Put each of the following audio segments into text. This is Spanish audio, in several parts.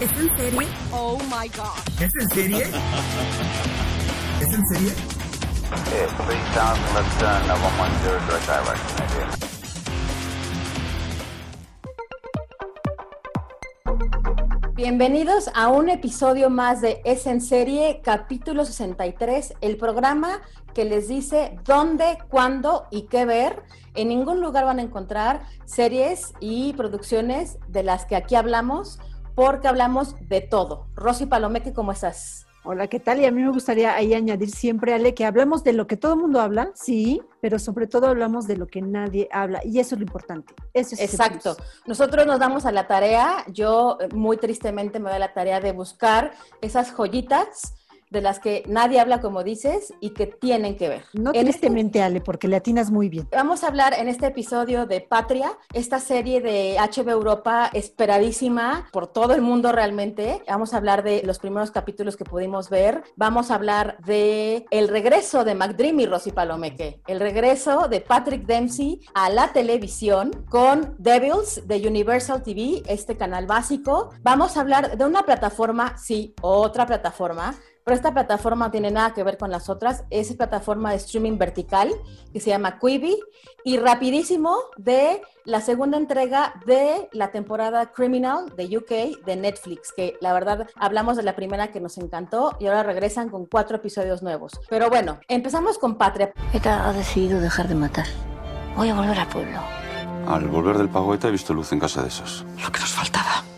¿Es en serie? Oh my god. ¿Es en serie? ¿Es en serie? Yeah, 3000 left turn, 110 direct direction, idea. Bienvenidos a un episodio más de Es en Serie, capítulo 63, el programa que les dice dónde, cuándo y qué ver. En ningún lugar van a encontrar series y producciones de las que aquí hablamos, porque hablamos de todo. Rosy Palomeque, ¿cómo estás? Hola, ¿qué tal? Y a mí me gustaría ahí añadir siempre, Ale, que hablamos de lo que todo el mundo habla, sí, pero sobre todo hablamos de lo que nadie habla. Y eso es lo importante. Eso es Exacto. Nosotros nos damos a la tarea, yo eh, muy tristemente me doy a la tarea de buscar esas joyitas de las que nadie habla, como dices, y que tienen que ver. No En este- tristemente, Ale, porque le atinas muy bien. Vamos a hablar en este episodio de Patria, esta serie de HB Europa esperadísima por todo el mundo realmente. Vamos a hablar de los primeros capítulos que pudimos ver. Vamos a hablar de el regreso de McDreamy y Rosy Palomeque, el regreso de Patrick Dempsey a la televisión con Devils de Universal TV, este canal básico. Vamos a hablar de una plataforma, sí, otra plataforma pero esta plataforma no tiene nada que ver con las otras. Es plataforma de streaming vertical que se llama Quibi. Y rapidísimo de la segunda entrega de la temporada Criminal de UK de Netflix, que la verdad hablamos de la primera que nos encantó y ahora regresan con cuatro episodios nuevos. Pero bueno, empezamos con Patria. ETA ha decidido dejar de matar. Voy a volver al pueblo. Al volver del pago ETA he visto luz en casa de esos. Lo que nos faltaba.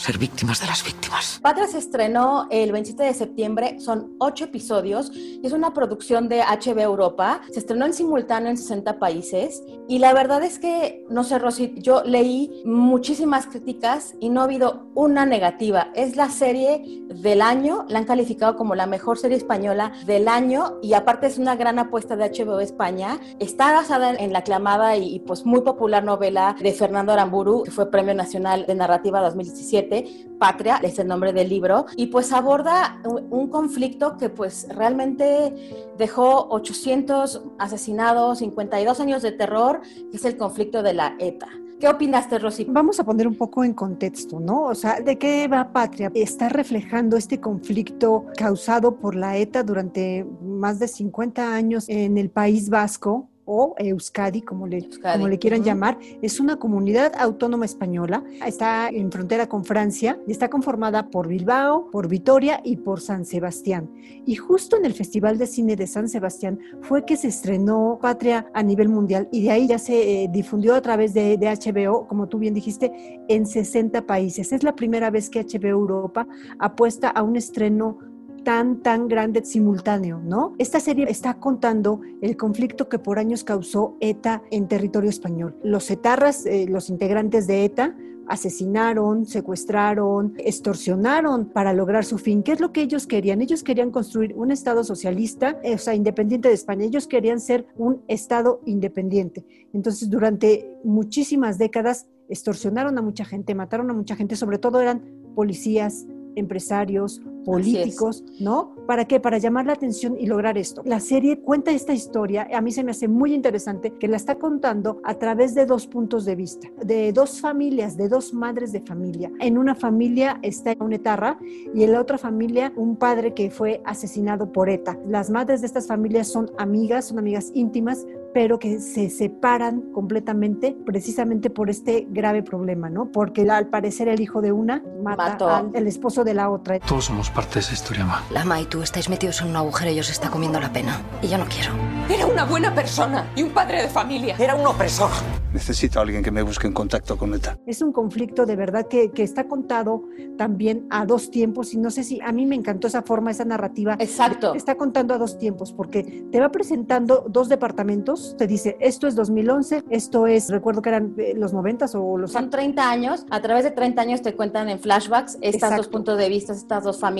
Ser víctimas de las víctimas. Patria se estrenó el 27 de septiembre, son ocho episodios, y es una producción de HB Europa, se estrenó en simultáneo en 60 países y la verdad es que, no sé Rosy, yo leí muchísimas críticas y no ha habido una negativa. Es la serie del año, la han calificado como la mejor serie española del año y aparte es una gran apuesta de HBO España. Está basada en la aclamada y, y pues muy popular novela de Fernando Aramburu, que fue Premio Nacional de Narrativa 2017 Patria, es el nombre del libro, y pues aborda un, conflicto que pues realmente dejó 800 asesinados, 52 años de terror, que es el conflicto de la ETA. ¿Qué opinaste, Rosy? Vamos a poner un poco en contexto, ¿no? O sea, ¿de qué va Patria? Está reflejando este conflicto causado por la ETA durante más de 50 años en el País Vasco, o Euskadi, como le, Euskadi. Como le quieran uh -huh. llamar, es una comunidad autónoma española, está en frontera con Francia y está conformada por Bilbao, por Vitoria y por San Sebastián. Y justo en el Festival de Cine de San Sebastián fue que se estrenó Patria a nivel mundial y de ahí ya se eh, difundió a través de, de, HBO, como tú bien dijiste, en 60 países. Es la primera vez que HBO Europa apuesta a un estreno tan, tan grande simultáneo, ¿no? Esta serie está contando el conflicto que por años causó ETA en territorio español. Los etarras, eh, los integrantes de ETA, asesinaron, secuestraron, extorsionaron para lograr su fin. ¿Qué es lo que ellos querían? Ellos querían construir un Estado socialista, o sea, independiente de España. Ellos querían ser un Estado independiente. Entonces, durante muchísimas décadas, extorsionaron a mucha gente, mataron a mucha gente, sobre todo eran policías, empresarios, políticos, ¿no? ¿Para qué? Para llamar la atención y lograr esto. La serie cuenta esta historia, a mí se me hace muy interesante, que la está contando a través de dos puntos de vista, de dos familias, de dos madres de familia. En una familia está una etarra y en la otra familia un padre que fue asesinado por ETA. Las madres de estas familias son amigas, son amigas íntimas, pero que se separan completamente precisamente por este grave problema, ¿no? Porque al parecer el hijo de una mata Mató. al el esposo de la otra. Todos somos parte de esa historia, Ma. Lama y tú estáis metidos en un agujero y os está comiendo la pena. Y yo no quiero. Era una buena persona y un padre de familia. Era un opresor. Necesito a alguien que me busque en contacto con ETA. Es un conflicto de verdad que, que, está contado también a dos tiempos y no sé si a mí me encantó esa forma, esa narrativa. Exacto. Está contando a dos tiempos porque te va presentando dos departamentos, te dice esto es 2011, esto es, recuerdo que eran eh, los 90 o los... Son 30 años, a través de 30 años te cuentan en flashbacks estas Exacto. dos puntos de vista, estas dos familias.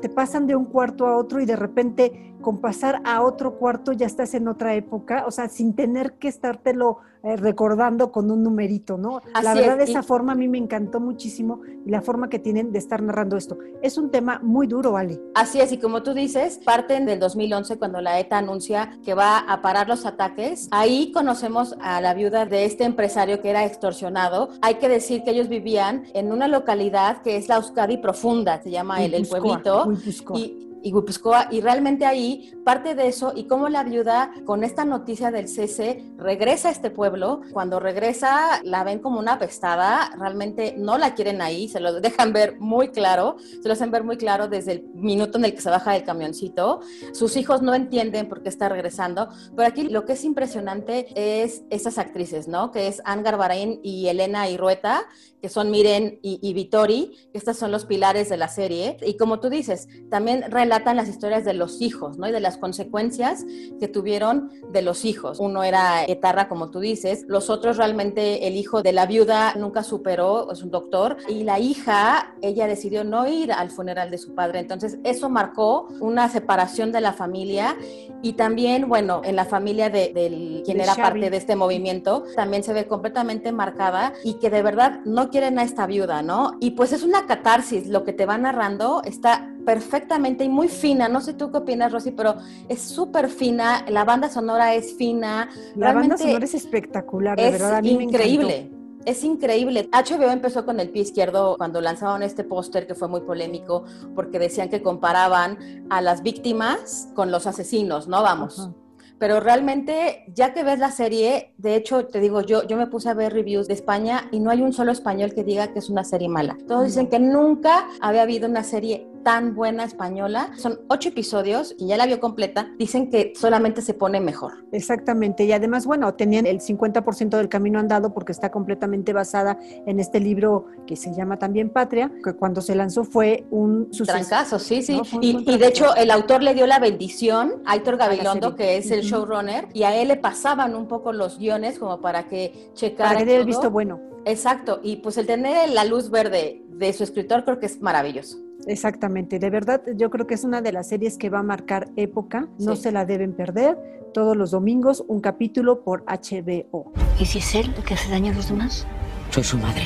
Te pasan de un cuarto a otro y de repente con pasar a otro cuarto ya estás en otra época, o sea, sin tener que estártelo eh, recordando con un numerito, ¿no? Así la verdad, es. esa forma a mí me encantó muchísimo y la forma que tienen de estar narrando esto. Es un tema muy duro, Ale. Así es, y como tú dices, parten del 2011 cuando la ETA anuncia que va a parar los ataques. Ahí conocemos a la viuda de este empresario que era extorsionado. Hay que decir que ellos vivían en una localidad que es la Euskadi Profunda, se llama el, el pueblito. Y, y Guipuzcoa, y realmente ahí parte de eso y cómo la viuda con esta noticia del cese regresa a este pueblo, cuando regresa la ven como una apestada, realmente no la quieren ahí, se lo dejan ver muy claro, se lo hacen ver muy claro desde el minuto en el que se baja del camioncito, sus hijos no entienden por qué está regresando, pero aquí lo que es impresionante es esas actrices, ¿no? Que es Anne Garbarain y Elena Irrueta, que son Miren y, y Vittori, que estos son los pilares de la serie, y como tú dices, también relatan las historias de los hijos, ¿no? Y de las consecuencias que tuvieron de los hijos. Uno era etarra, como tú dices, los otros realmente el hijo de la viuda nunca superó, es un doctor, y la hija, ella decidió no ir al funeral de su padre. Entonces, eso marcó una separación de la familia y también, bueno, en la familia de, de quien De era Xavi. parte de este movimiento, también se ve completamente marcada y que de verdad no quieren a esta viuda, ¿no? Y pues es una catarsis, lo que te va narrando está perfectamente y muy fina. No sé tú qué opinas, Rosy, pero es súper fina. La banda sonora es fina. La banda sonora es espectacular, de es verdad. A mí me increíble. encantó. Es increíble. HBO empezó con el pie izquierdo cuando lanzaron este póster que fue muy polémico porque decían que comparaban a las víctimas con los asesinos, ¿no? Vamos. Ajá. Pero realmente, ya que ves la serie, de hecho, te digo, yo, yo me puse a ver reviews de España y no hay un solo español que diga que es una serie mala. Todos dicen que nunca había habido una serie tan buena española. Son ocho episodios y ya la vio completa. Dicen que solamente se pone mejor. Exactamente, y además, bueno, tenían el 50% del camino andado porque está completamente basada en este libro que se llama también Patria, que cuando se lanzó fue un suceso. Trancazo, sí, sí. No, y, de hecho, el autor le dio la bendición a Aitor Gabilondo, que es el showrunner, y a él le pasaban un poco los guiones como para que checara. Para que dé el visto bueno. Exacto, y pues el tener la luz verde de su escritor creo que es maravilloso. Exactamente, de verdad yo creo que es una de las series que va a marcar época, no Sí. se la deben perder, todos los domingos un capítulo por HBO. ¿Y si es él el que hace daño a los demás? Soy su madre.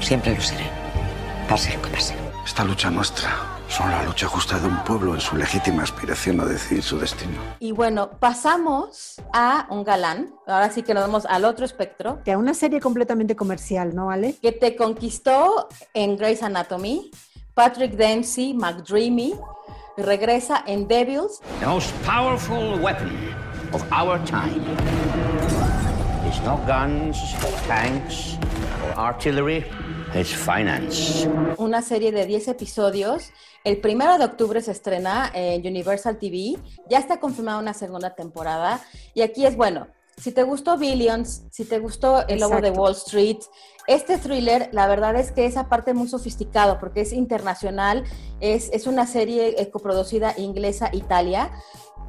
Siempre lo seré. Pase lo que pase. Esta lucha nuestra son la lucha justa de un pueblo en su legítima aspiración a decidir su destino. Y bueno, pasamos a un galán, ahora sí que nos vamos al otro espectro, Que a una serie completamente comercial, ¿no, Ale? que te conquistó en Grey's Anatomy, Patrick Dempsey, McDreamy, regresa en Devils, The most powerful weapon of our time is not guns, or tanks, or artillery, it's finance. una serie de 10 episodios. El primero de octubre se estrena en Universal TV. Ya está confirmada una segunda temporada. Y aquí es bueno. Si te gustó Billions, si te gustó El Lobo de. Wall Street, este thriller, la verdad es que esa parte muy sofisticado porque es internacional, es, es una serie eh, coproducida inglesa-Italia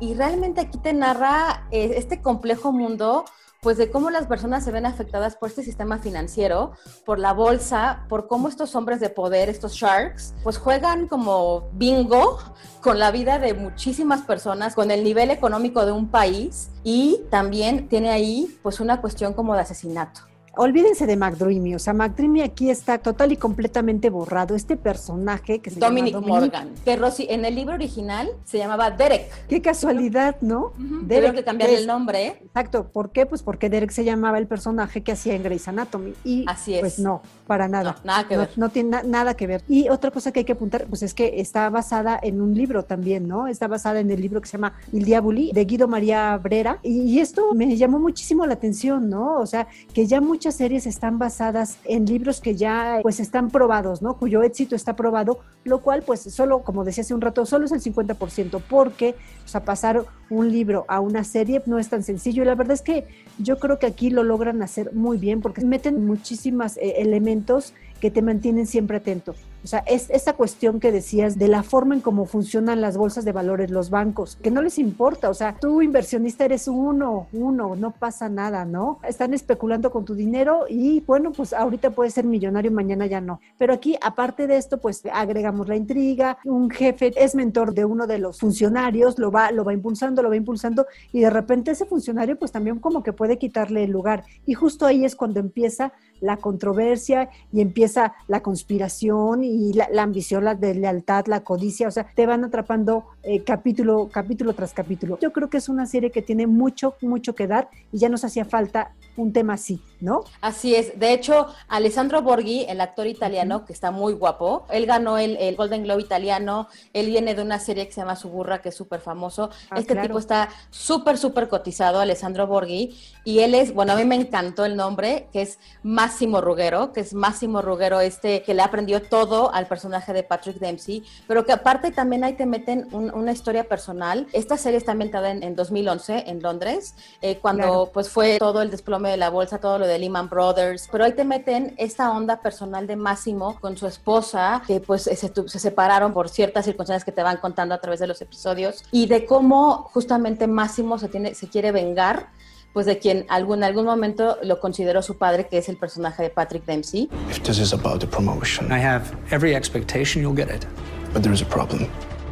y realmente aquí te narra eh, este complejo mundo pues de cómo las personas se ven afectadas por este sistema financiero, por la bolsa, por cómo estos hombres de poder, estos sharks, pues juegan como bingo con la vida de muchísimas personas, con el nivel económico de un país y también tiene ahí pues una cuestión como de asesinato. Olvídense de McDreamy, o sea, McDreamy aquí está total y completamente borrado. Este personaje que se Dominic llama Dominic, Morgan, que Rosy en el libro original se llamaba Derek. Qué casualidad, ¿no? Tuvieron que cambiarle es- el nombre, ¿eh? Exacto, ¿por qué? Pues porque Derek se llamaba el personaje que hacía en Grey's Anatomy. Y Así es. pues no, para nada. No, nada que ver. no tiene na- nada que ver. Y otra cosa que hay que apuntar, pues es que está basada en un libro también, ¿no? Está basada en el libro que se llama Il Diaboli, de Guido María Brera. Y, y esto me llamó muchísimo la atención, ¿no? O sea, que ya mucha muchas series están basadas en libros que ya pues están probados, ¿no? Cuyo éxito está probado, lo cual pues solo, como decía hace un rato, solo es el 50%, porque pasar un libro a una serie no es tan sencillo y la verdad es que yo creo que aquí lo logran hacer muy bien porque meten muchísimos eh, elementos que te mantienen siempre atento. O sea, es esa cuestión que decías de la forma en cómo funcionan las bolsas de valores, los bancos, que no les importa. O sea, tú inversionista eres uno, uno, no pasa nada, ¿no? Están especulando con tu dinero y bueno, pues ahorita puedes ser millonario, mañana ya no. Pero aquí, aparte de esto, pues agregamos la intriga. Un jefe es mentor de uno de los funcionarios, lo va, lo va impulsando, lo va impulsando y de repente ese funcionario pues también como que puede quitarle el lugar. Y justo ahí es cuando empieza la controversia y empieza la conspiración y la, ambición, la de lealtad, la codicia, o sea, te van atrapando eh, capítulo, capítulo tras capítulo. Yo creo que es una serie que tiene mucho, mucho que dar y ya nos hacía falta un tema así, ¿no? Así es. De hecho, Alessandro Borghi, el actor italiano, que está muy guapo, él ganó el, Golden Globe italiano, él viene de una serie que se llama Suburra, que es súper famoso. Ah, este tipo está súper, súper cotizado, Alessandro Borghi, y él es, bueno, a mí me encantó el nombre, que es Máximo Ruggero, que es Máximo Ruggero este que le aprendió todo al personaje de Patrick Dempsey, pero que aparte también ahí te meten una historia personal. Esta serie está ambientada en, 2011 en Londres, eh, cuando pues fue todo el desplome de la bolsa, todo lo de Lehman Brothers, pero ahí te meten esta onda personal de Máximo con su esposa, que pues se, se separaron por ciertas circunstancias que te van contando a través de los episodios, y de cómo justamente Máximo se, tiene, se quiere vengar pues de quien algún algún momento lo consideró su padre, que es el personaje de Patrick Dempsey. If this is about the promotion, I have every expectation you'll get it. But there is a problem.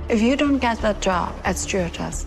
If you don't get that job at Stewardess,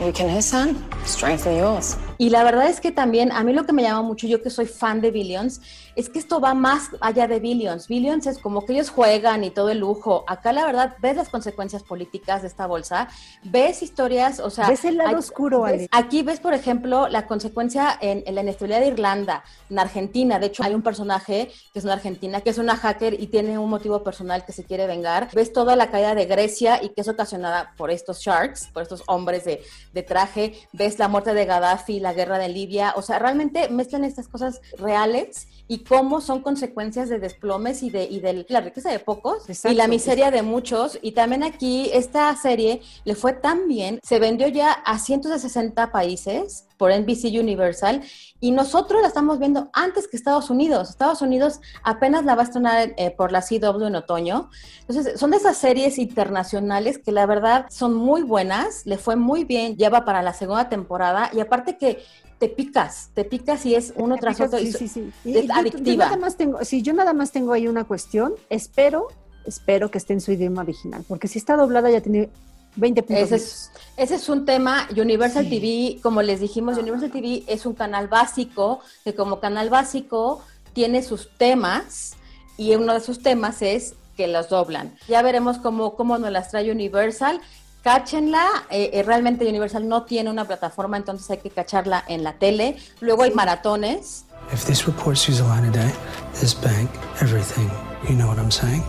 weaken his son, strengthen yours. Y la verdad es que también a mí lo que me llama mucho, yo que soy fan de Billions, es que esto va más allá de Billions. Billions es como que ellos juegan y todo el lujo. Acá la verdad ves las consecuencias políticas de esta bolsa, ves historias, o sea... Ves el lado oscuro, ves, Aquí ves, por ejemplo, la consecuencia en, la inestabilidad de Irlanda, en Argentina. De hecho, hay un personaje que es una argentina, que es una hacker y tiene un motivo personal que se quiere vengar. Ves toda la caída de Grecia y que es ocasionada por estos sharks, por estos hombres de, de traje. Ves la muerte de Gaddafi, la guerra de Libia, o sea, realmente mezclan estas cosas reales y cómo son consecuencias de desplomes y de, y de la riqueza de pocos y la miseria de muchos. Y también aquí esta serie le fue tan bien, se vendió ya a 160 países por NBC Universal y nosotros la estamos viendo antes que Estados Unidos. Estados Unidos apenas la va a estrenar eh, por la CW en otoño. Entonces, son de esas series internacionales que la verdad son muy buenas, le fue muy bien, lleva para la segunda temporada y aparte que te picas, te picas y es uno tras otro. Sí, sí, sí. Es adictiva. Yo, nada más tengo, sí, yo nada más tengo ahí una cuestión. Espero, espero que esté en su idioma original, porque si está doblada ya tiene 20 puntos. Ese es, ese es un tema. Universal TV, como les dijimos, Universal TV es un canal básico, que como canal básico tiene sus temas y uno de sus temas es que los doblan. Ya veremos cómo, cómo nos las trae Universal cáchenla. Eh, eh, realmente Universal no tiene una plataforma, entonces hay que cacharla en la tele. Luego hay maratones. If this report sees a line of day, this bank, everything, you know what I'm saying?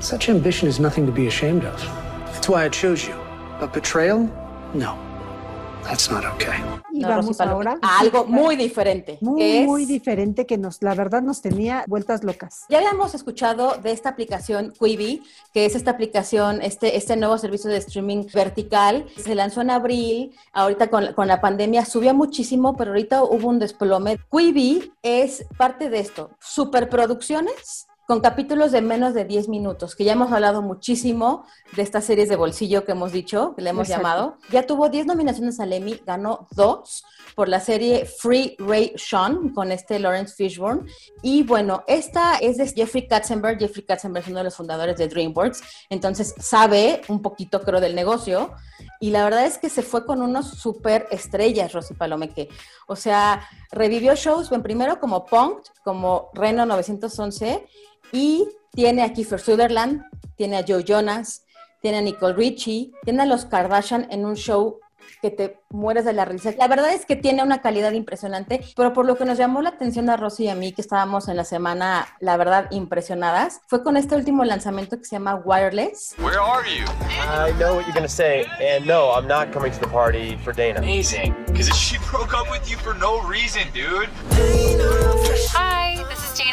Such ambition is nothing to be ashamed of. That's why I chose you. But betrayal? No. That's not okay. Y vamos ahora a algo muy diferente. Muy, muy diferente que nos, la verdad, nos tenía vueltas locas. Ya habíamos escuchado de esta aplicación Quibi, que es esta aplicación, este, este nuevo servicio de streaming vertical. Se lanzó en abril, ahorita con, con la pandemia subió muchísimo, pero ahorita hubo un desplome. Quibi es parte de esto, superproducciones con capítulos de menos de 10 minutos, que ya hemos hablado muchísimo de estas series de bolsillo que hemos dicho, que le hemos llamado. Ya tuvo 10 nominaciones al Emmy, ganó 2 por la serie Free Ray Sean con este Lawrence Fishburne. Y bueno, esta es de Jeffrey Katzenberg. Jeffrey Katzenberg es uno de los fundadores de DreamWorks, entonces sabe un poquito, creo, del negocio. Y la verdad es que se fue con unos super estrellas, Rosy Palomeque. O sea, revivió shows, bueno, primero como Punk, como Reno 911 y tiene a Kiefer Sutherland, tiene a Joe Jonas, tiene a Nicole Richie, tiene a los Kardashian en un show que te mueres de la risa. La verdad es que tiene una calidad impresionante, pero por lo que nos llamó la atención a Rosy y a mí, que estábamos en la semana, la verdad, impresionadas, fue con este último lanzamiento que se llama Wireless. Where are you? I know what you're gonna say, and no, I'm not coming to the party for Dana. Amazing, because she broke up with you for no reason, dude. Janet.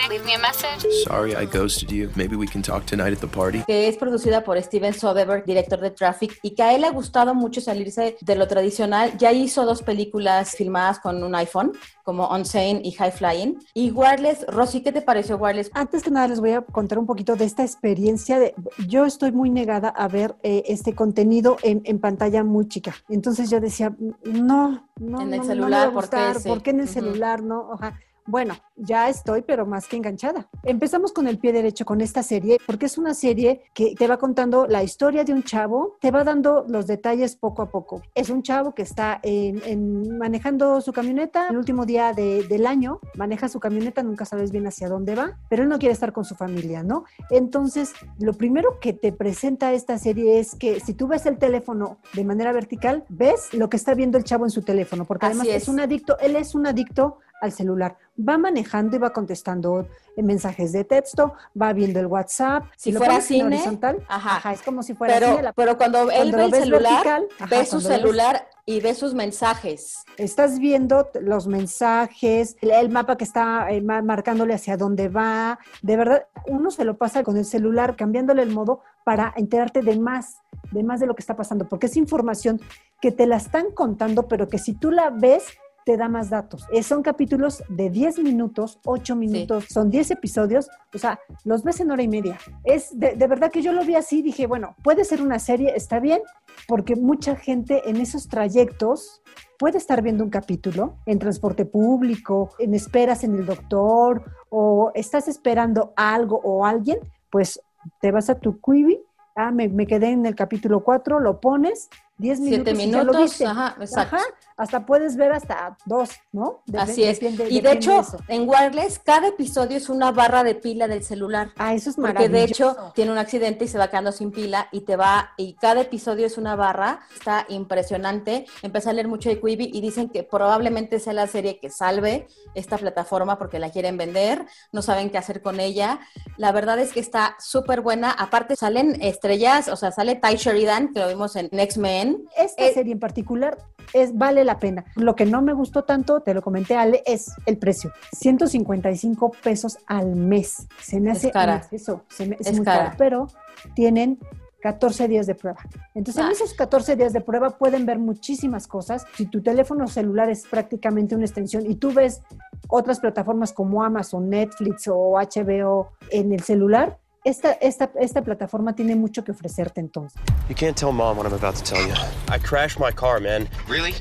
Leave me a message. Sorry I ghosted you. Maybe we can talk tonight at the party. que es producida por Steven Soderbergh, director de Traffic, y que a él le ha gustado mucho salirse de lo tradicional. Ya hizo dos películas filmadas con un iPhone, como Unsane y High Flying. Y Wireless, Rosy, ¿qué te pareció Wireless? Antes que nada les voy a contar un poquito de esta experiencia. De, yo estoy muy negada a ver eh, este contenido en, en pantalla muy chica. Entonces yo decía, no, no, En no, el no me celular, va a ¿por qué gustar, ese? ¿por qué en el Ujú. celular no? Oja. Bueno, ya estoy, pero más que enganchada. Empezamos con el pie derecho con esta serie, porque es una serie que te va contando la historia de un chavo, te va dando los detalles poco a poco. Es un chavo que está en- en- manejando su camioneta el último día de- del año, maneja su camioneta, nunca sabes bien hacia dónde va, pero él no quiere estar con su familia, ¿no? Entonces, lo primero que te presenta esta serie es que si tú ves el teléfono de manera vertical, ves lo que está viendo el chavo en su teléfono, porque Así además es es. un adicto, él es un adicto al celular. Va manejando y va contestando eh, mensajes de texto, va viendo el WhatsApp. Si lo fuera pones en cine, horizontal, ajá. es como si fuera Pero, cine. la- pero cuando, él cuando ve el celular, vertical, ajá, ve su ves- celular y ve sus mensajes. Estás viendo los mensajes, el, el mapa que está eh, ma- marcándole hacia dónde va. De verdad, uno se lo pasa con el celular, cambiándole el modo para enterarte de más, de más de lo que está pasando, porque es información que te la están contando, pero que si tú la ves, te da más datos. Eh, son capítulos de 10 minutos, 8 minutos, son 10 episodios, o sea, los ves en hora y media. Es de, de verdad que yo lo vi así, dije, bueno, puede ser una serie, está bien, porque mucha gente en esos trayectos puede estar viendo un capítulo en transporte público, en esperas en el doctor, o estás esperando algo o alguien, pues te vas a tu Quibi, ah, me, me quedé en el capítulo 4, lo pones, 10 Siete minutos, y ya lo minutos, viste. ajá, exacto. Ajá, hasta puedes ver hasta dos, ¿no? Dep- Así es. depende- y de hecho, en Wireless, cada episodio es una barra de pila del celular. Ah, eso es Porque de maravilloso. hecho tiene un accidente y se va quedando sin pila y te va, y cada episodio es una barra, está impresionante. Empecé a leer mucho de Quibi y dicen que probablemente sea la serie que salve esta plataforma porque la quieren vender, no saben qué hacer con ella. La verdad es que está súper buena. Aparte salen estrellas, o sea, sale Ty Sheridan, que lo vimos en X-Men. Esta Eh, serie en particular es vale la pena. Lo que no me gustó tanto, te lo comenté Ale, es el precio. 155 pesos al mes. Se me Es hace cara. en exceso, se me- es, Es muy cara. caro, pero tienen 14 días de prueba. Entonces, en Ah. esos 14 días de prueba pueden ver muchísimas cosas. Si tu teléfono celular es prácticamente una extensión y tú ves otras plataformas como Amazon, Netflix o HBO en el celular, esta, esta, esta plataforma tiene mucho que ofrecerte entonces. You can't tell mom what I'm about to tell you. I crashed my car, man. Really?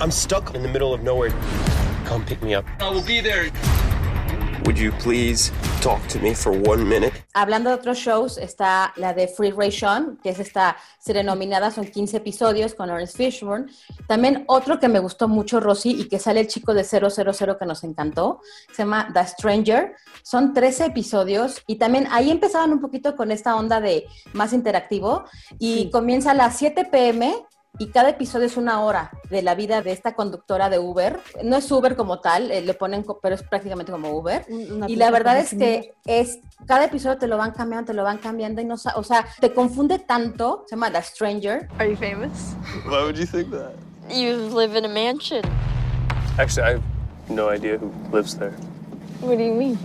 I'm stuck in the middle of nowhere. Come pick me up. I will be there. Would you please talk to me for one minute? Hablando de otros shows, está la de Free Ration, que es esta serie nominada, son 15 episodios con Ernest Fishburne. También otro que me gustó mucho, Rosy, y que sale el chico de 000 que nos encantó, se llama The Stranger. Son 13 episodios y también ahí empezaban un poquito con esta onda de más interactivo y comienza a las 7 pm y cada episodio es una hora de la vida de esta conductora de Uber. No es Uber como tal, eh, le ponen, pero es prácticamente como Uber. Una Y la verdad es que es cada episodio te lo van cambiando, te lo van cambiando y no, o sea, te confunde tanto. Se llama The Stranger. Are you famous? Why would you think that? You live in a mansion. Actually, I have no idea who lives there. What do you mean?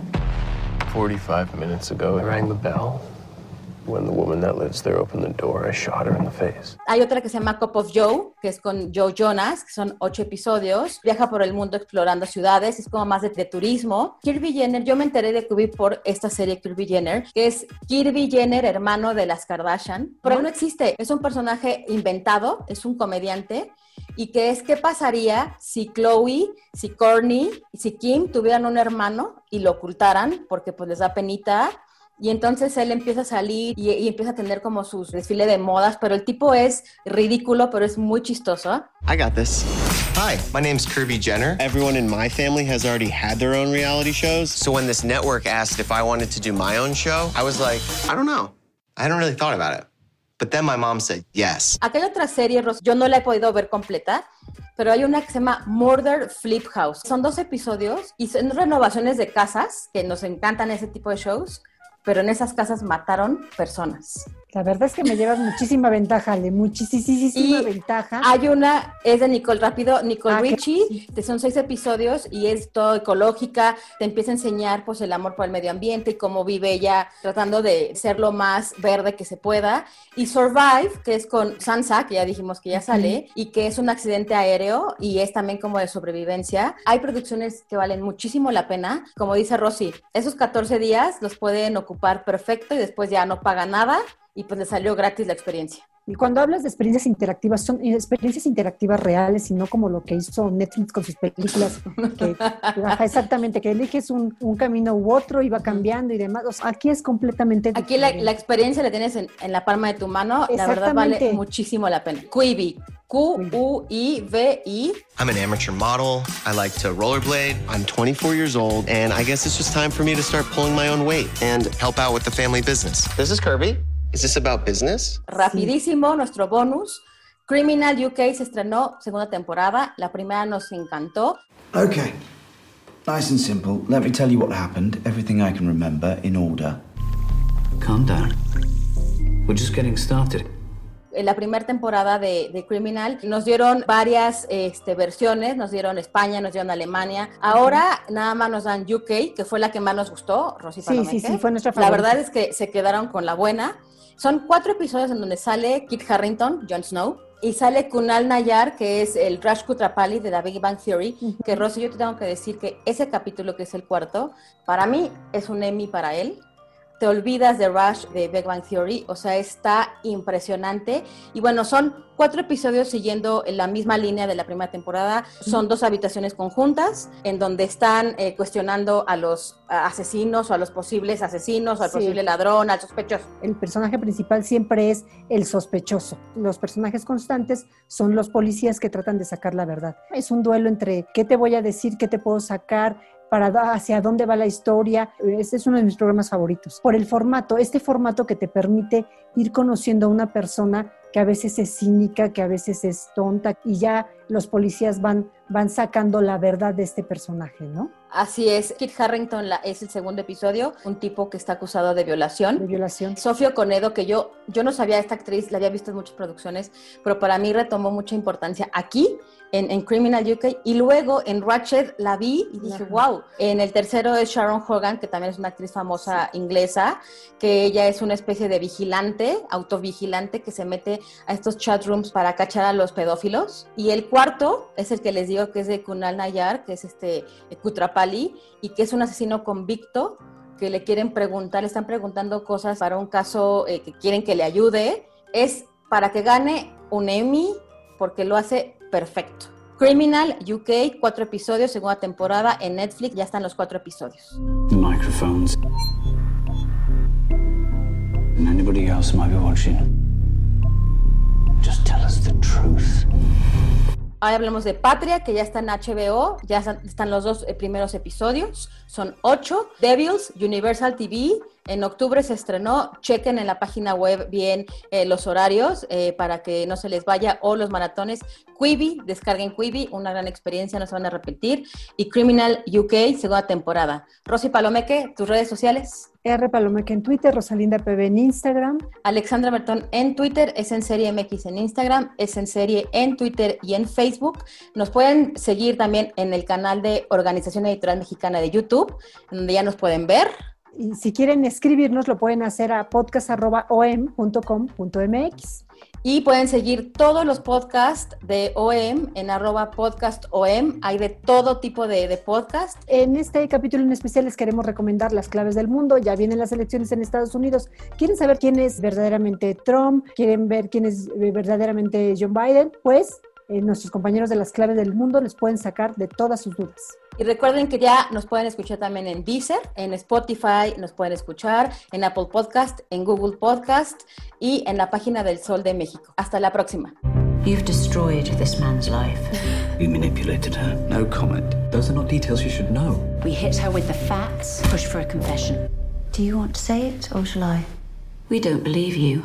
45 minutes ago, I rang the bell. Hay otra que se llama Cup of Joe, que es con Joe Jonas, que son ocho episodios. Viaja por el mundo explorando ciudades, es como más de, turismo. Kirby Jenner, yo me enteré de Kirby por esta serie Kirby Jenner, que es Kirby Jenner, hermano de las Kardashian. Pero no existe, es un personaje inventado, es un comediante. Y que es qué pasaría si Chloe, si Courtney, si Kim tuvieran un hermano y lo ocultaran porque pues les da penita y entonces él empieza a salir y, y empieza a tener como sus desfile de modas, pero el tipo es ridículo, pero es muy chistoso. I got this. Hi, my name's Kirby Jenner. Everyone in my family has already had their own reality shows. So when this network asked if I wanted to do my own show, I was like, I don't know. I hadn't really thought about it. But then my mom said yes. Hay otra serie, Ros- yo no la he podido ver completa, pero hay una que se llama Murder Flip House. Son dos episodios y son renovaciones de casas, que nos encantan ese tipo de shows. Pero en esas casas mataron personas. La verdad es que me llevas muchísima ventaja, Ale, muchísima Y ventaja. Hay una, es de Nicole Rápido, Nicole Ah, que- Richie, que son seis episodios y es todo ecológica, te empieza a enseñar pues el amor por el medio ambiente y cómo vive ella tratando de ser lo más verde que se pueda. Y Survive, que es con Sansa, que ya dijimos que ya sale, y que es un accidente aéreo y es también como de sobrevivencia. Hay producciones que valen muchísimo la pena. Como dice Rosy, esos 14 días los pueden ocupar perfecto y después ya no paga nada y pues le salió gratis la experiencia. Y cuando hablas de experiencias interactivas, son experiencias interactivas reales y no como lo que hizo Netflix con sus películas. Que, exactamente, que eliges un, un camino u otro y va cambiando y demás. O sea, aquí es completamente Aquí la, la experiencia la tienes en, en la palma de tu mano, la verdad vale muchísimo la pena. Quibi, Q-U-I-V-I. I'm an amateur model. I like to rollerblade. I'm 24 years old, and I guess this was time for me to start pulling my own weight and help out with the family business. This is Kirby. Is this about business? Rapidísimo, nuestro bonus. Criminal UK se estrenó segunda temporada. La primera nos encantó. Okay. Nice and simple. Let me tell you what happened, everything I can remember, in order. Calm down. We're just getting started. En la primera temporada de, de Criminal nos dieron varias este, versiones, nos dieron España, nos dieron Alemania. Ahora nada más nos dan UK, que fue la que más nos gustó, Rosy Sí, sí, sí, fue nuestra La verdad es que se quedaron con la buena. Son cuatro episodios en donde sale Kit Harrington, Jon Snow, y sale Kunal Nayar, que es el Raj Kutrapali de The Big Bang Theory, que Rosy, yo te tengo que decir que ese capítulo, que es el cuarto, para mí es un Emmy para él. Te olvidas de Rush de Big Bang Theory, o sea, está impresionante. Y bueno, son cuatro episodios siguiendo en la misma línea de la primera temporada. Son dos habitaciones conjuntas en donde están eh, cuestionando a los asesinos o a los posibles asesinos o al Sí. posible ladrón, al sospechoso. El personaje principal siempre es el sospechoso. Los personajes constantes son los policías que tratan de sacar la verdad. Es un duelo entre qué te voy a decir, qué te puedo sacar, para hacia dónde va la historia. Este es uno de mis programas favoritos. Por el formato, este formato que te permite ir conociendo a una persona que a veces es cínica, que a veces es tonta, y ya los policías van, van sacando la verdad de este personaje, ¿no? Así es, Kit Harrington la- es el segundo episodio, un tipo que está acusado de violación. De violación. Sofía Conedo, que yo, yo no sabía esta actriz, la había visto en muchas producciones, pero para mí retomó mucha importancia aquí, en, en Criminal UK, y luego en Ratchet la vi y dije, wow. En el tercero es Sharon Hogan, que también es una actriz famosa inglesa, que ella es una especie de vigilante, autovigilante, que se mete a estos chat rooms para cachar a los pedófilos. Y el cuarto es el que les digo que es de Kunal Nayar, que es este eh, Kutrapali, y que es un asesino convicto que le quieren preguntar, le están preguntando cosas para un caso eh, que quieren que le ayude, es para que gane un Emmy porque lo hace perfecto. Criminal UK, cuatro episodios, segunda temporada en Netflix, ya están los cuatro episodios. Microphones. And anybody else might be watching. Just tell us the truth. Ahora hablamos de Patria, que ya está en HBO, ya están, los dos eh, primeros episodios, son ocho. Devils, Universal TV, en octubre se estrenó, chequen en la página web bien eh, los horarios eh, para que no se les vaya, o los maratones. Quibi, descarguen Quibi, una gran experiencia, no se van a repetir. Y Criminal UK, segunda temporada. Rosy Palomeque, tus redes sociales. R. Palomeque en Twitter, Rosalinda PB en Instagram. Alexandra Bertón en Twitter, es en serie MX en Instagram, es en serie en Twitter y en Facebook. Nos pueden seguir también en el canal de Organización Editorial Mexicana de YouTube, donde ya nos pueden ver. Y si quieren escribirnos, lo pueden hacer a podcast.om.com.mx. Y pueden seguir todos los podcasts de OEM en arroba podcast OEM. Hay de todo tipo de, de podcast. En este capítulo en especial les queremos recomendar las claves del mundo. Ya vienen las elecciones en Estados Unidos. ¿Quieren saber quién es verdaderamente Trump? ¿Quieren ver quién es eh, verdaderamente John Biden? Pues eh, nuestros compañeros de las claves del mundo les pueden sacar de todas sus dudas. Y recuerden que ya nos pueden escuchar también en Deezer, en Spotify, nos pueden escuchar en Apple Podcast, en Google Podcast y en la página del Sol de México. Hasta la próxima. You've destroyed this man's life. You manipulated her. No comment. Those are not details you should know. We hit her with the facts, pushed for a confession. Do you want to say it or shall I? We don't believe you.